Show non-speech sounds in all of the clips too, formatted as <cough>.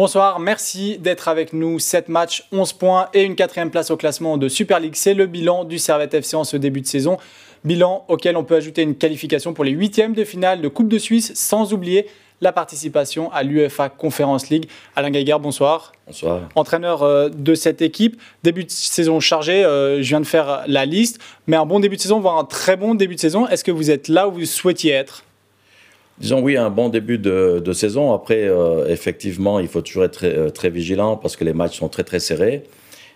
Bonsoir, merci d'être avec nous. 7 matchs, 11 points et une quatrième place au classement de Super League. C'est le bilan du Servette FC en ce début de saison. Bilan auquel on peut ajouter une qualification pour les huitièmes de finale de Coupe de Suisse, sans oublier la participation à l'UFA Conference League. Alain Geiger, bonsoir. Bonsoir. Entraîneur euh, de cette équipe. Début de saison chargé, euh, je viens de faire la liste, mais un bon début de saison, voire un très bon début de saison. Est-ce que vous êtes là où vous souhaitiez être? Disons oui, un bon début de, saison. Après, euh, effectivement, il faut toujours être très, très, vigilant parce que les matchs sont très très serrés.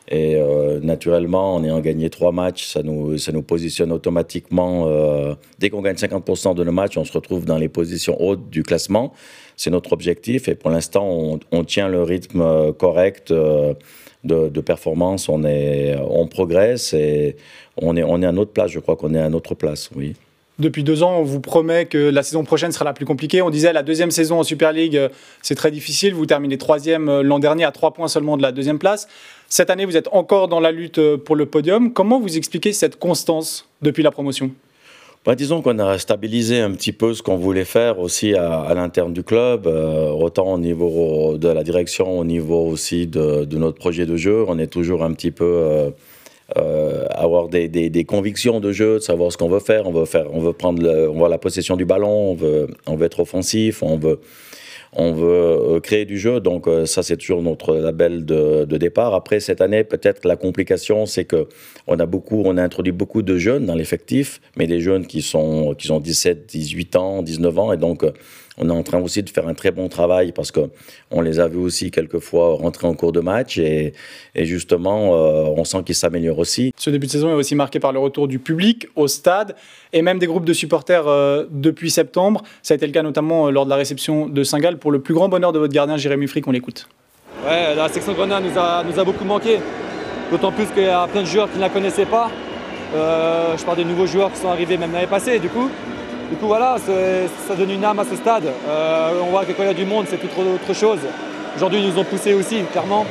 Et euh, naturellement, en ayant gagné trois matchs, ça nous, ça nous positionne automatiquement. Euh, dès qu'on gagne 50% de nos matchs, on se retrouve dans les positions hautes du classement. C'est notre objectif. Et pour l'instant, on, tient le rythme euh, correct de, de, performance. On, est, on progresse et on est, on est à notre place. Je crois qu'on est à notre place, oui. Depuis deux ans, on vous promet que la saison prochaine sera la plus compliquée. On disait la deuxième saison en Super League, c'est très difficile. Vous terminez troisième l'an dernier à trois points seulement de la deuxième place. Cette année, vous êtes encore dans la lutte euh, pour le podium. Comment vous expliquez cette constance depuis la promotion? Bah, disons qu'on a stabilisé un petit peu ce qu'on voulait faire aussi à, l'interne du club, euh, autant au niveau de la direction, au niveau aussi de, notre projet de jeu. On est toujours un petit peu euh, avoir des, des, convictions de jeu, de savoir ce qu'on veut faire. On veut faire, on veut prendre, on veut la possession du ballon, on veut, on veut être offensif, on veut on veut euh, créer du jeu. Donc euh, ça, c'est toujours notre label de, départ. Après, cette année, peut-être la complication, c'est que on a beaucoup, on a introduit beaucoup de jeunes dans l'effectif, mais des jeunes qui sont, qui ont 17, 18 ans, 19 ans. Et donc, euh, on est en train aussi de faire un très bon travail parce que on les a vus aussi quelquefois rentrer en cours de match et, justement, on sent qu'ils s'améliorent aussi. Ce début de saison est aussi marqué par le retour du public au stade et même des groupes de supporters depuis septembre. Ça a été le cas notamment lors de la réception de Saint-Gall pour le plus grand bonheur de votre gardien Jérémy Frick, on l'écoute. Ouais, la section Grenade nous a, nous a beaucoup manqué. D'autant plus qu'il y a plein de joueurs qui ne la connaissaient pas. Euh, je parle des nouveaux joueurs qui sont arrivés même l'année passée. Du coup, du coup voilà, ça donne une âme à ce stade. Euh, on voit que quand il y a du monde, c'est tout autre chose. Aujourd'hui, ils nous ont poussé aussi, clairement.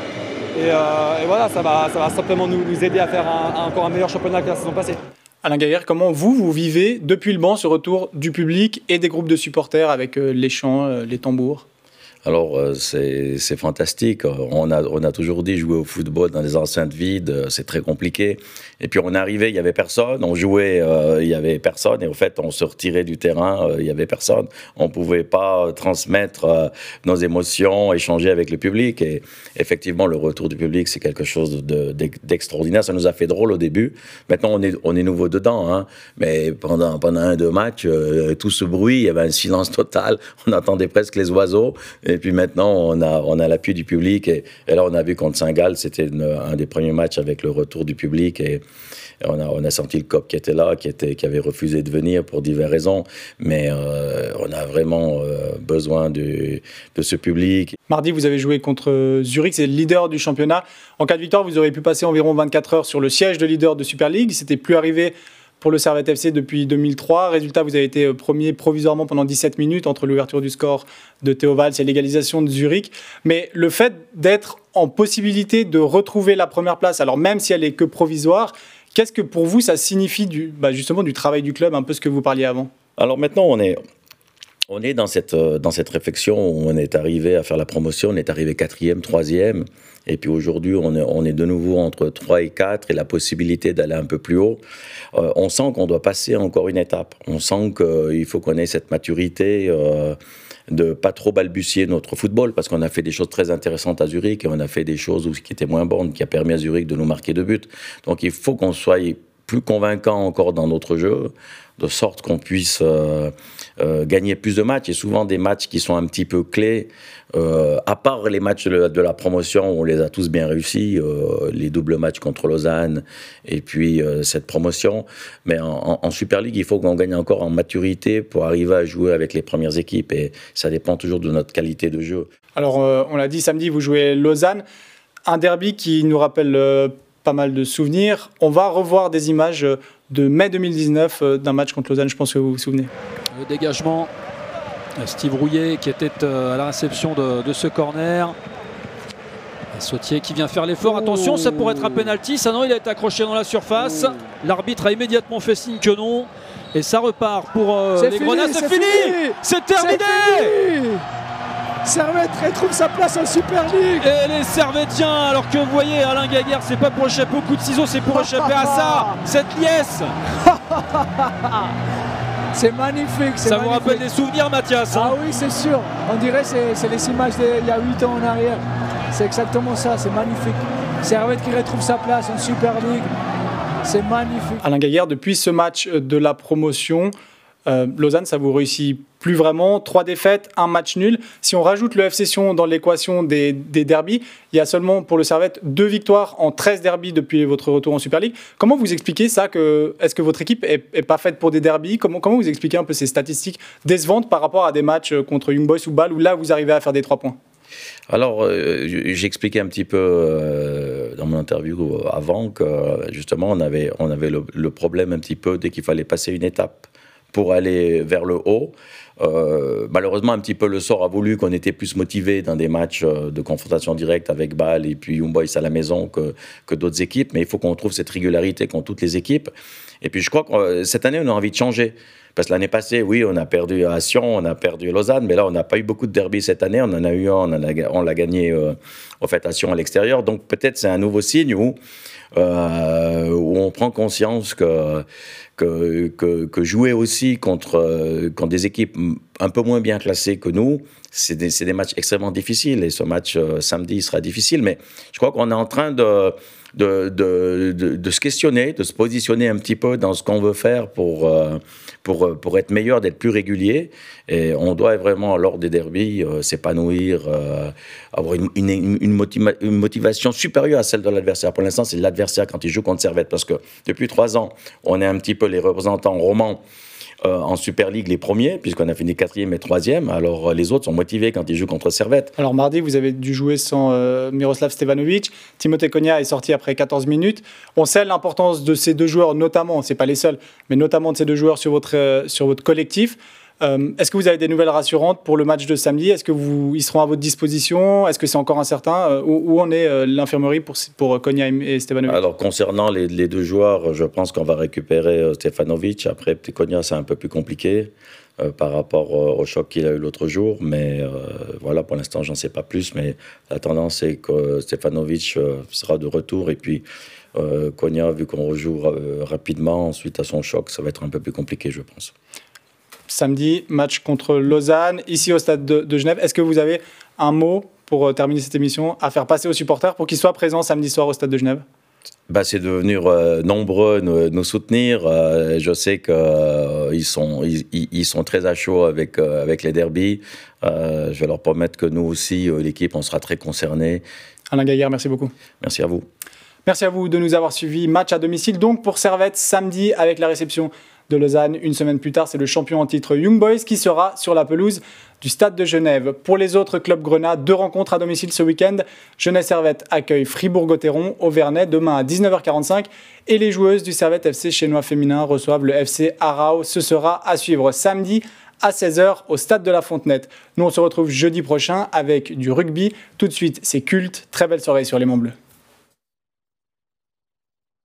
Et, euh, voilà, ça va, simplement nous, aider à faire encore un meilleur championnat que la saison passée. Alain Gaillard, comment vous, vous vivez depuis le banc ce retour du public et des groupes de supporters avec euh, les chants, les tambours? Alors, euh, c'est fantastique. On a, toujours dit jouer au football dans des enceintes vides, euh, c'est très compliqué. Et puis, on arrivé, il n'y avait personne. On jouait, euh, il n'y avait personne. Et au fait, on se retirait du terrain, il n'y avait personne. On ne pouvait pas transmettre nos émotions, échanger avec le public. Et effectivement, le retour du public, c'est quelque chose d'extraordinaire. Ça nous a fait drôle au début. Maintenant, on est, nouveau dedans. Hein. Mais pendant, pendant un, deux matchs, tout ce bruit, il y avait un silence total. On entendait presque les oiseaux. Puis maintenant, on a, on a l'appui du public. Et, là, on a vu contre Saint-Gall, c'était un des premiers matchs avec le retour du public. Et, on a, on a senti le COP qui était là, qui, était, qui avait refusé de venir pour diverses raisons. Mais euh, on a vraiment euh, besoin de, de ce public. Mardi, vous avez joué contre Zurich, c'est le leader du championnat. En cas de victoire, vous auriez pu passer environ 24 heures sur le siège de leader de Super League. C'était plus arrivé pour le Servette FC depuis 2003. Résultat, vous avez été euh, premier provisoirement pendant 17 minutes entre l'ouverture du score de Théo Valls et l'égalisation de Zurich. Mais le fait d'être en possibilité de retrouver la première place, alors même si elle est que provisoire, qu'est-ce que pour vous ça signifie du, bah, justement du travail du club, un peu ce que vous parliez avant? Alors maintenant, on est, on est dans cette, euh, dans cette réflexion où on est arrivé à faire la promotion, on est arrivé quatrième, troisième, et puis aujourd'hui on est, de nouveau entre 3 et 4 et la possibilité d'aller un peu plus haut. Euh, on sent qu'on doit passer encore une étape. On sent qu'il faut qu'on ait cette maturité. Euh, de pas trop balbutier notre football parce qu'on a fait des choses très intéressantes à Zurich et on a fait des choses qui étaient moins bonnes qui a permis à Zurich de nous marquer de buts. Donc il faut qu'on soit plus convaincant encore dans notre jeu, de sorte qu'on puisse euh, euh, gagner plus de matchs. Et souvent des matchs qui sont un petit peu clés, euh, à part les matchs de, la promotion, on les a tous bien réussis, les doubles matchs contre Lausanne et puis cette promotion. Mais en, en, Super League, il faut qu'on gagne encore en maturité pour arriver à jouer avec les premières équipes. Et ça dépend toujours de notre qualité de jeu. Alors, on l'a dit, samedi, vous jouez Lausanne. Un derby qui nous rappelle pas mal de souvenirs. On va revoir des images de mai 2019 euh, d'un match contre Lausanne, je pense que vous vous souvenez. Le dégagement, Steve Rouillet qui était euh, à la réception de, ce corner. Sautier qui vient faire l'effort. Attention, ça pourrait être un penalty. Ça non, il a été accroché dans la surface. L'arbitre a immédiatement fait signe que non. Et ça repart pour euh, les Grenades. C'est fini, C'est terminé Servette retrouve sa place en Super League. Et les Servettiens, alors que vous voyez Alain Gaguerre, c'est pas pour échapper au coup de ciseau, c'est pour échapper à ça, cette liesse. <laughs> c'est magnifique. Ça vous rappelle des souvenirs, Mathias hein? Ah oui, c'est sûr. On dirait que c'est les images d'il y a 8 ans en arrière. C'est exactement ça, c'est magnifique. Servette qui retrouve sa place en Super League. C'est magnifique. Alain Gaillard, depuis ce match de la promotion, euh, Lausanne, ça vous réussit plus vraiment. Trois défaites, un match nul. Si on rajoute le FC Sion dans l'équation des, des derbies, il y a seulement pour le Servette deux victoires en 13 derbies depuis votre retour en Super League. Comment vous expliquez ça Est-ce que votre équipe est, pas faite pour des derbies? Comment, vous expliquez un peu ces statistiques décevantes par rapport à des matchs contre Young Boys ou Bâle où là vous arrivez à faire des trois points? Alors, euh, j'expliquais un petit peu euh, dans mon interview avant que justement on avait, on avait le problème un petit peu dès qu'il fallait passer une étape pour aller vers le haut. Euh, malheureusement, un petit peu le sort a voulu qu'on était plus motivé dans des matchs euh, de confrontation directe avec Bâle et puis Young Boys à la maison que, que d'autres équipes. Mais il faut qu'on trouve cette régularité qu'ont toutes les équipes. Et puis je crois que euh, cette année, on a envie de changer. Parce que l'année passée, oui, on a perdu à Sion, on a perdu à Lausanne, mais là, on n'a pas eu beaucoup de derby cette année. On en a eu un, on l'a gagné au fait à Sion à l'extérieur. Donc peut-être c'est un nouveau signe où, où on prend conscience que que, jouer aussi contre, contre des équipes un peu moins bien classées que nous, c'est des, matchs extrêmement difficiles. Et ce match euh, samedi sera difficile. Mais je crois qu'on est en train de, se questionner, de se positionner un petit peu dans ce qu'on veut faire pour, euh, pour, pour être meilleur, d'être plus régulier. Et on doit vraiment, lors des derbies, s'épanouir, avoir une, une, une, motivation supérieure à celle de l'adversaire. Pour l'instant, c'est l'adversaire quand il joue contre Servette. Parce que depuis trois ans, on est un petit peu les représentants romans euh, en Super League les premiers, puisqu'on a fini quatrième et troisième. Alors euh, les autres sont motivés quand ils jouent contre Servette. Alors mardi, vous avez dû jouer sans euh, Miroslav Stevanovic. Timothée Konya est sorti après 14 minutes. On sait l'importance de ces deux joueurs, notamment, c'est pas les seuls, mais notamment de ces deux joueurs sur votre, sur votre collectif. Euh, est-ce que vous avez des nouvelles rassurantes pour le match de samedi? Est-ce que vous, ils seront à votre disposition? Est-ce que c'est encore incertain? Euh, où, en est euh, l'infirmerie pour, pour Konya et Stefanovic? Alors, concernant les, deux joueurs, je pense qu'on va récupérer Stefanovic. Après, Konya, c'est un peu plus compliqué. par rapport au choc qu'il a eu l'autre jour. Mais voilà, pour l'instant, j'en sais pas plus. Mais la tendance est que Stefanovic sera de retour. Et puis, Konya, vu qu'on rejoue rapidement suite à son choc, ça va être un peu plus compliqué, je pense samedi, match contre Lausanne, ici au stade de, Genève. Est-ce que vous avez un mot pour euh, terminer cette émission à faire passer aux supporters pour qu'ils soient présents samedi soir au stade de Genève? Bah, c'est de venir euh, nombreux nous, soutenir. Euh, je sais qu'ils sont, ils, sont très à chaud avec, avec les derbies. je vais leur promettre que nous aussi, l'équipe, on sera très concernés. Alain Gaillard, merci beaucoup. Merci à vous. Merci à vous de nous avoir suivis. Match à domicile donc pour Servette samedi avec la réception de Lausanne. Une semaine plus tard, c'est le champion en titre Young Boys qui sera sur la pelouse du Stade de Genève. Pour les autres clubs grenats, deux rencontres à domicile ce week-end. Genève Servette accueille Fribourg-Gotteron au Vernet demain à 19h45 et les joueuses du Servette FC chinois féminin reçoivent le FC Arao. Ce sera à suivre samedi à 16h au Stade de la Fontenette. Nous, on se retrouve jeudi prochain avec du rugby. Tout de suite, c'est culte. Très belle soirée sur les Monts Bleus.